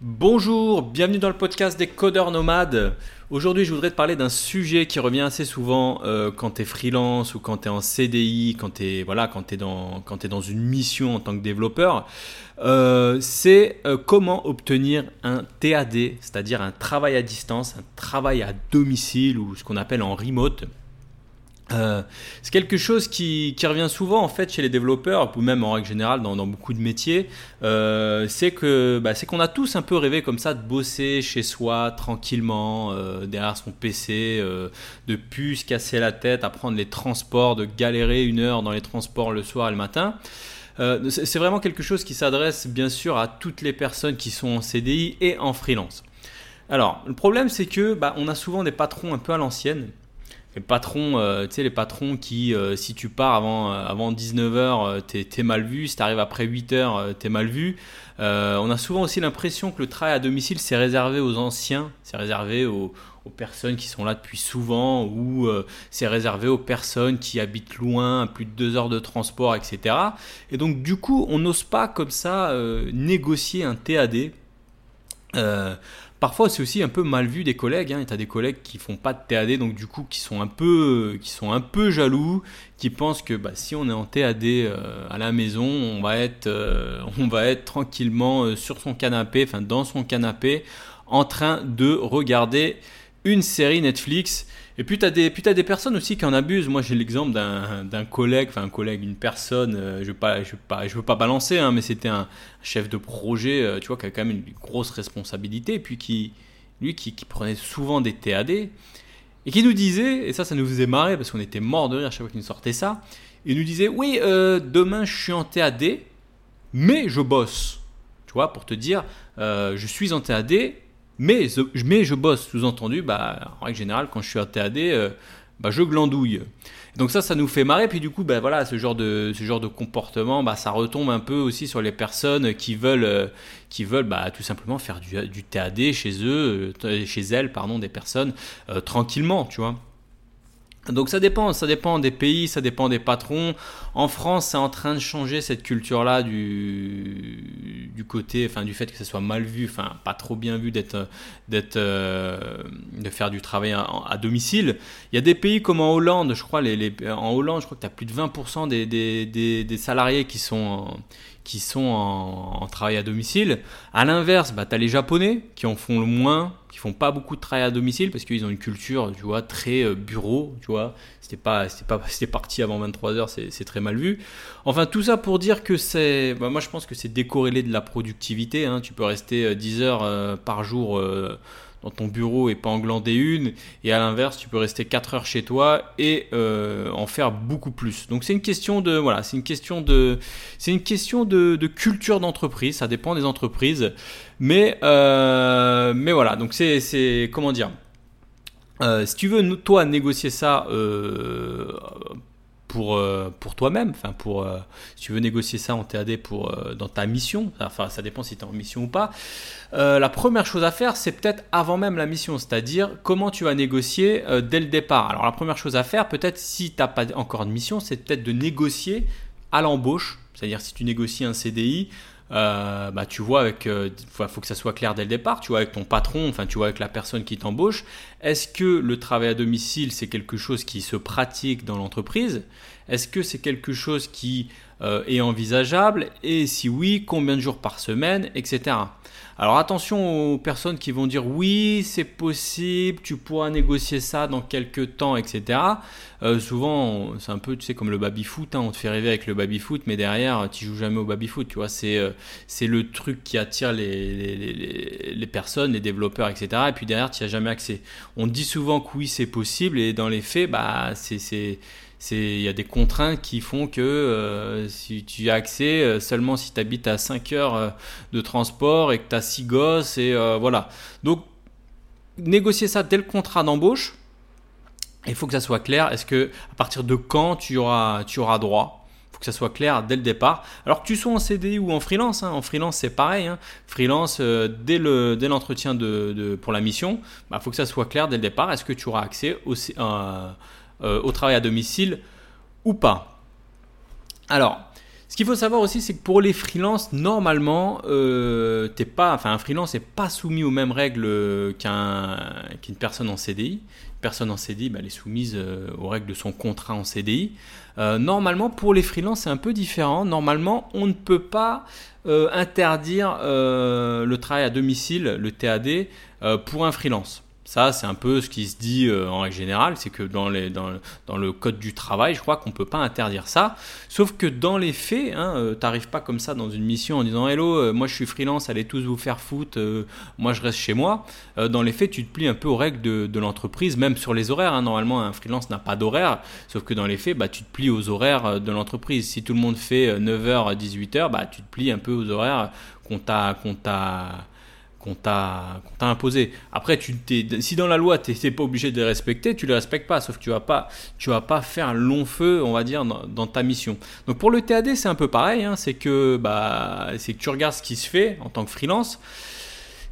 Bonjour, bienvenue dans le podcast des codeurs nomades. Aujourd'hui, je voudrais te parler d'un sujet qui revient assez souvent euh, quand tu es freelance ou quand tu es en CDI, quand tu es, voilà, quand es dans, dans une mission en tant que développeur. Euh, c'est euh, comment obtenir un TAD, c'est-à-dire un travail à distance, un travail à domicile ou ce qu'on appelle en remote. Euh, c'est quelque chose qui, revient souvent en fait chez les développeurs, ou même en règle générale dans, beaucoup de métiers. Euh, c'est que bah, c'est qu'on a tous un peu rêvé comme ça de bosser chez soi tranquillement euh, derrière son PC, de plus se casser la tête à prendre les transports, de galérer une heure dans les transports le soir et le matin. c'est vraiment quelque chose qui s'adresse bien sûr à toutes les personnes qui sont en CDI et en freelance. Alors le problème c'est que bah, on a souvent des patrons un peu à l'ancienne les patrons, euh, tu sais, les patrons qui, euh, si tu pars avant, euh, avant 19h, t'es es mal vu, si t'arrives après 8h, t'es mal vu. on a souvent aussi l'impression que le travail à domicile, c'est réservé aux anciens, c'est réservé aux, personnes qui sont là depuis souvent, ou c'est réservé aux personnes qui habitent loin, plus de 2 heures de transport, etc. Et donc, du coup, on n'ose pas comme ça négocier un TAD. Parfois, c'est aussi un peu mal vu des collègues. Hein, tu as des collègues qui font pas de TAD, donc du coup, qui sont un peu, qui sont un peu jaloux, qui pensent que bah, si on est en TAD euh, à la maison, on va être, euh, on va être tranquillement euh, sur son canapé, enfin dans son canapé, en train de regarder une série Netflix. Et puis tu as, des, des personnes aussi qui en abusent. Moi j'ai l'exemple d'un collègue, enfin un collègue, une personne, je ne pas, je veux, pas, je veux pas balancer, hein, mais c'était un chef de projet, euh, tu vois, qui a quand même une grosse responsabilité, et puis qui, lui, qui, prenait souvent des TAD, et qui nous disait, et ça, ça nous faisait marrer, parce qu'on était mort de rire chaque fois qu'il nous sortait ça, il nous disait, oui, euh, demain je suis en TAD, mais je bosse. Tu vois, pour te dire, euh, je suis en TAD, mais, mais je bosse. Sous-entendu, bah, en règle générale, quand je suis en TAD, bah, je glandouille. Donc ça, ça nous fait marrer. Puis du coup, bah, voilà, ce genre de, ce genre de comportement, bah, ça retombe un peu aussi sur les personnes qui veulent, euh, qui veulent bah, tout simplement faire du, TAD chez eux, euh, chez elles, pardon, des personnes euh, tranquillement, tu vois. Donc ça dépend, ça dépend des pays, ça dépend des patrons. En France, c'est en train de changer cette culture-là du, du côté, enfin du fait que ça soit mal vu, enfin pas trop bien vu d'être, d'être, euh, de faire du travail à, domicile. Il y a des pays comme en Hollande, je crois, les, les en Hollande, je crois que tu as plus de 20% des, des, des, salariés qui sont qui sont en, travail à domicile. À l'inverse, bah, tu as les Japonais qui en font le moins, qui font pas beaucoup de travail à domicile parce qu'ils ont une culture, tu vois, très euh, bureau, tu vois. C'était pas, c'était pas, c'était parti avant 23 heures, c'est très mal vu. Enfin, tout ça pour dire que c'est, bah, moi je pense que c'est décorrélé de la productivité. Hein. Tu peux rester 10 euh, heures euh, par jour dans ton bureau et pas en glander une. Et à l'inverse, tu peux rester 4 heures chez toi et euh, en faire beaucoup plus. Donc c'est une question de voilà, c'est une question de c'est une question de, culture d'entreprise. Ça dépend des entreprises, mais euh, mais voilà. Donc c'est c'est comment dire? Euh, si tu veux toi négocier ça pour, euh, pour toi-même, enfin pour euh, si tu veux négocier ça en TAD pour euh, dans ta mission, enfin ça dépend si tu es en mission ou pas. la première chose à faire, c'est peut-être avant même la mission, c'est-à-dire comment tu vas négocier dès le départ. Alors la première chose à faire, peut-être si tu n'as pas encore de mission, c'est peut-être de négocier à l'embauche, c'est-à-dire si tu négocies un CDI, euh, bah, tu vois avec, euh, faut que ça soit clair dès le départ, tu vois avec ton patron, enfin tu vois avec la personne qui t'embauche, est-ce que le travail à domicile c'est quelque chose qui se pratique dans l'entreprise? Est-ce que c'est quelque chose qui est envisageable Et si oui, combien de jours par semaine, etc. Alors attention aux personnes qui vont dire oui, c'est possible, tu pourras négocier ça dans quelques temps, etc. Euh, souvent, c'est un peu, tu sais, comme le baby-foot, hein, on te fait rêver avec le baby-foot, mais derrière, tu joues jamais au baby-foot, tu vois, c'est euh, c'est le truc qui attire les, les, les, personnes, les développeurs, etc. Et puis derrière, tu n'y as jamais accès. On dit souvent que oui, c'est possible, et dans les faits, bah, c'est il y a des contraintes qui font que euh, si tu as accès euh, seulement si tu habites à 5 heures euh, de transport et que tu as 6 gosses et voilà. Donc négocier ça dès le contrat d'embauche. Il faut que ça soit clair. Est-ce que à partir de quand tu auras, tu auras droit? Faut que ça soit clair dès le départ. Alors que tu sois en CDI ou en freelance, hein. en freelance c'est pareil. Hein. Freelance dès le dès l'entretien pour la mission, il bah, faut que ça soit clair dès le départ. Est-ce que tu auras accès au, euh, au travail à domicile ou pas. Alors, Ce qu'il faut savoir aussi, c'est que pour les freelances, normalement, euh, pas, un freelance n'est pas soumis aux mêmes règles qu'un, qu'une personne en CDI. Une personne en CDI, bah, elle est soumise euh, aux règles de son contrat en CDI. Euh, normalement, pour les freelances, c'est un peu différent. Normalement, on ne peut pas interdire le travail à domicile, le TAD, pour un freelance. Ça, c'est un peu ce qui se dit euh, en règle générale, c'est que dans, le code du travail, je crois qu'on ne peut pas interdire ça. Sauf que dans les faits, hein, euh, tu n'arrives pas comme ça dans une mission en disant Hello, euh, moi je suis freelance, allez tous vous faire foutre, moi je reste chez moi. dans les faits, tu te plies un peu aux règles de, l'entreprise, même sur les horaires. Hein. Normalement, un freelance n'a pas d'horaire, sauf que dans les faits, bah, tu te plies aux horaires de l'entreprise. Si tout le monde fait 9h à 18h, bah, tu te plies un peu aux horaires qu'on t'a qu'on t'a imposé. Après, tu si dans la loi, tu n'es pas obligé de les respecter, tu les respectes pas, sauf que tu vas pas, tu vas pas faire un long feu, on va dire, dans, ta mission. Donc pour le TAD, c'est un peu pareil, hein, c'est que, bah, que tu regardes ce qui se fait en tant que freelance.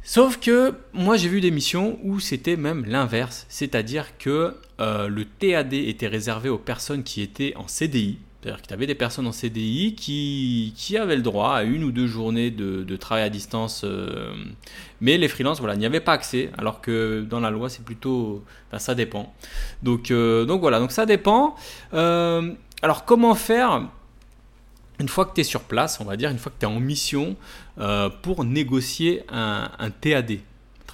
Sauf que moi j'ai vu des missions où c'était même l'inverse, c'est-à-dire que euh, le TAD était réservé aux personnes qui étaient en CDI, c'est-à-dire que tu avais des personnes en CDI qui, qui, avaient le droit à une ou deux journées de, de travail à distance, euh, mais les freelances, voilà, n'y avaient pas accès, alors que dans la loi, c'est plutôt... Ça dépend. Donc, euh, donc voilà, donc ça dépend. Euh, alors comment faire une fois que tu es sur place, on va dire, une fois que tu es en mission, pour négocier un TAD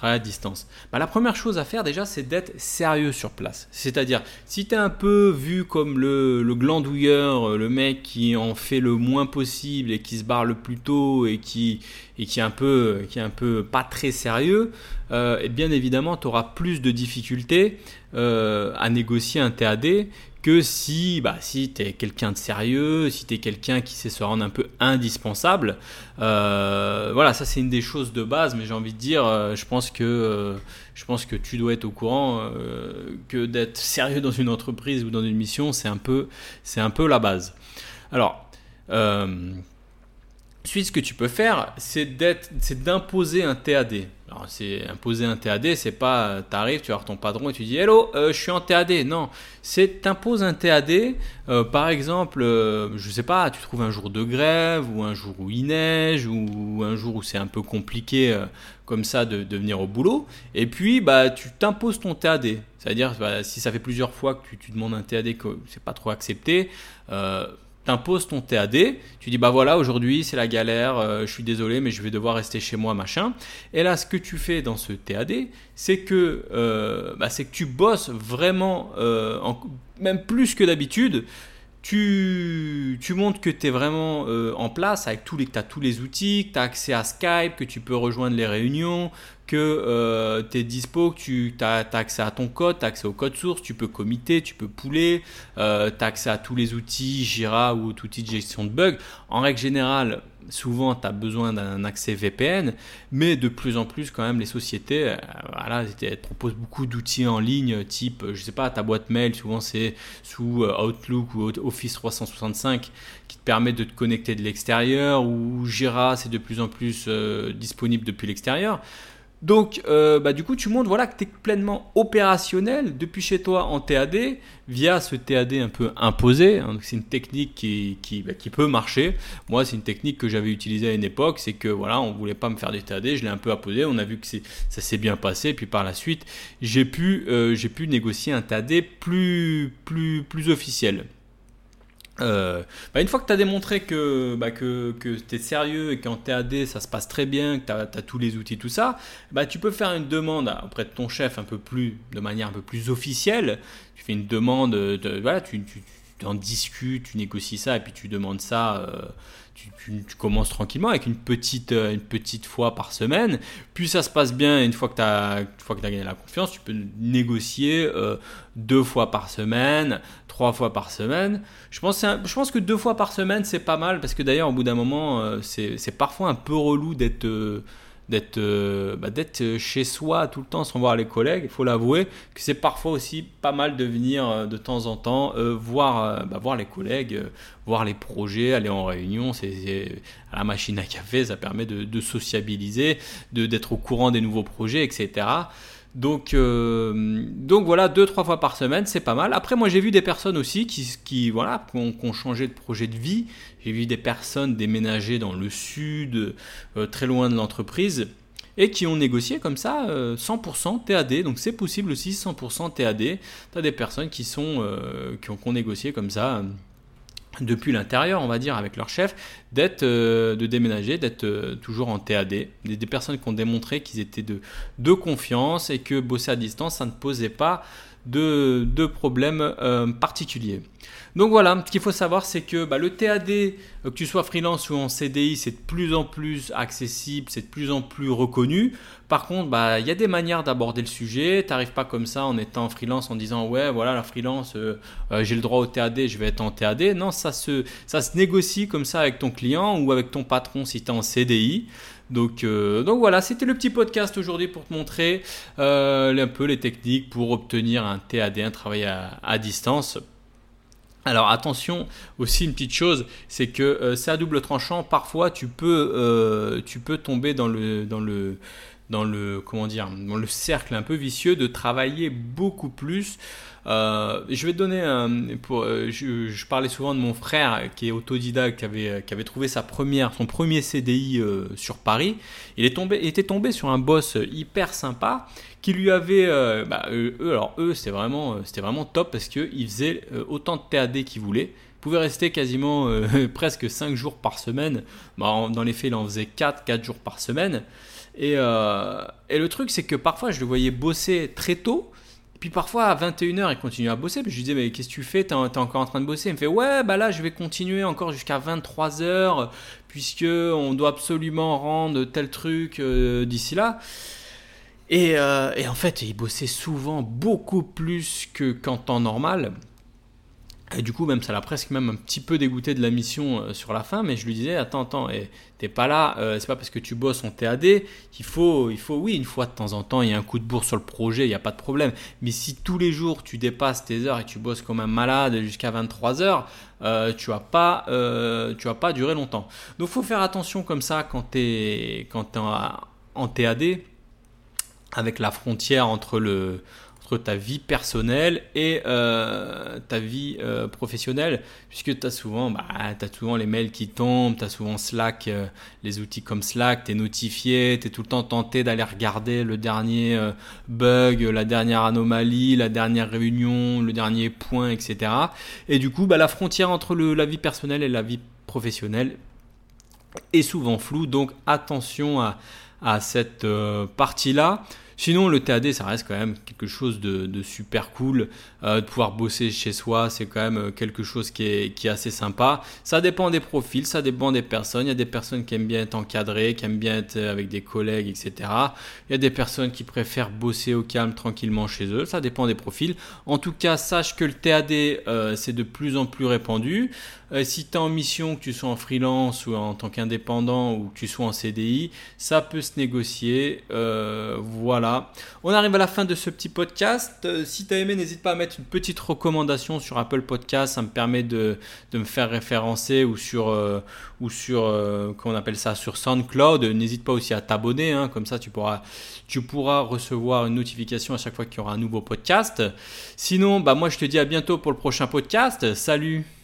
à distance bah, La première chose à faire déjà, c'est d'être sérieux sur place. C'est-à-dire, si tu es un peu vu comme le, glandouilleur, le mec qui en fait le moins possible et qui se barre le plus tôt et qui, et est, un peu, pas très sérieux, euh, bien évidemment, tu auras plus de difficultés euh, à négocier un TAD que si, bah, si tu es quelqu'un de sérieux, si tu es quelqu'un qui sait se rendre un peu indispensable. Euh, voilà, ça c'est une des choses de base, mais j'ai envie de dire, euh, je, pense que, euh, je pense que tu dois être au courant que d'être sérieux dans une entreprise ou dans une mission, c'est un, peu, un peu la base. Alors, ensuite, ce que tu peux faire, c'est d'imposer un TAD. C'est imposer un TAD, c'est pas tu arrives, tu vas voir ton patron et tu dis Hello, euh, je suis en TAD. Non, c'est t'imposes un TAD. Euh, par exemple, euh, je sais pas, tu trouves un jour de grève ou un jour où il neige ou un jour où c'est un peu compliqué comme ça de, venir au boulot. Et puis, bah, tu t'imposes ton TAD. C'est-à-dire, bah, si ça fait plusieurs fois que tu, tu demandes un TAD que c'est pas trop accepté t'imposes ton TAD, tu dis bah voilà aujourd'hui c'est la galère, euh, je suis désolé mais je vais devoir rester chez moi machin. Et là ce que tu fais dans ce TAD, c'est que euh, bah, c'est que tu bosses vraiment euh, même plus que d'habitude. Tu, montres que tu es vraiment en place avec tous les, que tu tous les outils, que tu as accès à Skype, que tu peux rejoindre les réunions, que euh, tu es dispo, que tu as, accès à ton code, tu as accès au code source, tu peux commiter, tu peux pouler, euh, tu as accès à tous les outils Jira ou outils de gestion de bugs. En règle générale, souvent tu as besoin d'un accès VPN, mais de plus en plus quand même les sociétés euh, voilà, proposent beaucoup d'outils en ligne type, je sais pas, ta boîte mail, souvent c'est sous Outlook ou Office 365 qui te permet de te connecter de l'extérieur, ou Jira c'est de plus en plus disponible depuis l'extérieur. Donc, euh, bah, du coup, tu montres voilà, que tu es pleinement opérationnel depuis chez toi en TAD via ce TAD un peu imposé. Hein. c'est une technique qui, qui, bah, qui, peut marcher. Moi, c'est une technique que j'avais utilisée à une époque. C'est que voilà, on voulait pas me faire du TAD, je l'ai un peu imposé. On a vu que ça s'est bien passé. Puis par la suite, j'ai pu, euh, pu négocier un TAD plus, plus, plus officiel. Euh, bah, une fois que tu as démontré que, bah, que, que tu es sérieux et qu'en TAD ça se passe très bien, que tu as, tous les outils, tout ça, bah, tu peux faire une demande auprès de ton chef un peu plus, de manière un peu plus officielle. Tu fais une demande, de, voilà, tu, tu, en discutes, tu négocies ça et puis tu demandes ça. Euh, tu, commences tranquillement avec une petite, euh, une petite fois par semaine. Puis ça se passe bien, une fois que tu as, as, gagné la confiance, tu peux négocier euh, deux fois par semaine, trois fois par semaine. Je pense, je pense que deux fois par semaine, c'est pas mal parce que d'ailleurs, au bout d'un moment, c'est parfois un peu relou d'être d'être euh, bah, d'être chez soi tout le temps sans voir les collègues. Il faut l'avouer que c'est parfois aussi pas mal de venir euh, de temps en temps euh, voir, bah, voir les collègues, voir les projets, aller en réunion. C'est à la machine à café, ça permet de, de sociabiliser, de d'être au courant des nouveaux projets, etc. Donc, euh, donc voilà, deux, trois fois par semaine, c'est pas mal. Après, moi, j'ai vu des personnes aussi qui, voilà, qui ont, changé de projet de vie. J'ai vu des personnes déménager dans le sud, euh, très loin de l'entreprise, et qui ont négocié comme ça 100% TAD. Donc c'est possible aussi 100% TAD. Tu as des personnes qui, sont, qui, ont, qui ont négocié comme ça depuis l'intérieur, on va dire, avec leur chef, d'être, euh, de déménager, d'être euh, toujours en TAD. Des, personnes qui ont démontré qu'ils étaient de, de confiance et que bosser à distance, ça ne posait pas de, de problèmes euh, particuliers. Donc voilà, ce qu'il faut savoir, c'est que bah, le TAD, que tu sois freelance ou en CDI, c'est de plus en plus accessible, c'est de plus en plus reconnu. Par contre, bah, il y a des manières d'aborder le sujet. Tu n'arrives pas comme ça en étant freelance en disant ouais, voilà, la freelance, j'ai le droit au TAD, je vais être en TAD. Non, ça se, ça se négocie comme ça avec ton client ou avec ton patron si tu es en CDI. Donc, donc voilà, c'était le petit podcast aujourd'hui pour te montrer un peu les techniques pour obtenir un TAD, un travail à distance. Alors attention aussi une petite chose, c'est que euh, c'est à double tranchant. Parfois tu peux, euh, tu peux tomber dans le, dans le, dans le, comment dire, dans le cercle un peu vicieux de travailler beaucoup plus. Euh, je vais te donner un, pour, je, parlais souvent de mon frère qui est autodidacte, qui avait, qui avait trouvé sa première, son premier CDI sur Paris. Il est tombé, était tombé sur un boss hyper sympa qui lui avait, euh, bah, eux, alors eux, c'était vraiment, euh, c'était vraiment top parce qu'ils faisaient euh, autant de TAD qu'ils voulaient. Ils pouvaient rester quasiment presque 5 jours par semaine. Bah, dans les faits, il en faisait 4, 4 jours par semaine. Et, et le truc, c'est que parfois, je le voyais bosser très tôt. Puis parfois à 21h, il continuait à bosser. Puis je lui disais, mais qu'est-ce que tu fais? T'es encore en train de bosser? Il me fait, ouais, bah là, je vais continuer encore jusqu'à 23h, puisque on doit absolument rendre tel truc d'ici là. Euh, et, en fait, il bossait souvent beaucoup plus que qu'en temps normal. Et du coup, même ça l'a presque même un petit peu dégoûté de la mission euh, sur la fin, mais je lui disais attends, attends, t'es pas là, euh, c'est pas parce que tu bosses en TAD qu'il faut, il faut, oui, une fois de temps en temps, il y a un coup de bourre sur le projet, il n'y a pas de problème. Mais si tous les jours tu dépasses tes heures et tu bosses comme un malade jusqu'à 23 heures, tu vas pas, tu vas pas durer longtemps. Donc, faut faire attention comme ça quand t'es, quand es en, en TAD avec la frontière entre, le, ta vie personnelle et euh, ta vie euh, professionnelle, puisque tu as souvent, bah, as souvent les mails qui tombent, tu as souvent Slack, euh, les outils comme Slack, tu es notifié, tu es tout le temps tenté d'aller regarder le dernier bug, la dernière anomalie, la dernière réunion, le dernier point, etc. Et du coup, bah, la frontière entre la vie personnelle et la vie professionnelle est souvent floue, donc attention à à cette partie-là. Sinon, le TAD, ça reste quand même quelque chose de, super cool. Euh, de pouvoir bosser chez soi, c'est quand même euh, quelque chose qui est, qui est, assez sympa. Ça dépend des profils, ça dépend des personnes. Il y a des personnes qui aiment bien être encadrées, qui aiment bien être avec des collègues, etc. Il y a des personnes qui préfèrent bosser au calme, tranquillement chez eux. Ça dépend des profils. En tout cas, sache que le TAD, c'est de plus en plus répandu. Si tu es en mission, que tu sois en freelance ou en tant qu'indépendant ou que tu sois en CDI, ça peut se négocier. voilà. On arrive à la fin de ce petit podcast. Euh, si tu aimé, n'hésite pas à mettre une petite recommandation sur Apple Podcast. Ça me permet de, me faire référencer ou sur, euh, ou sur euh, comment on appelle ça, sur SoundCloud. N'hésite pas aussi à t'abonner. Hein. comme ça, tu pourras, tu pourras recevoir une notification à chaque fois qu'il y aura un nouveau podcast. Sinon, bah, moi, je te dis à bientôt pour le prochain podcast. Salut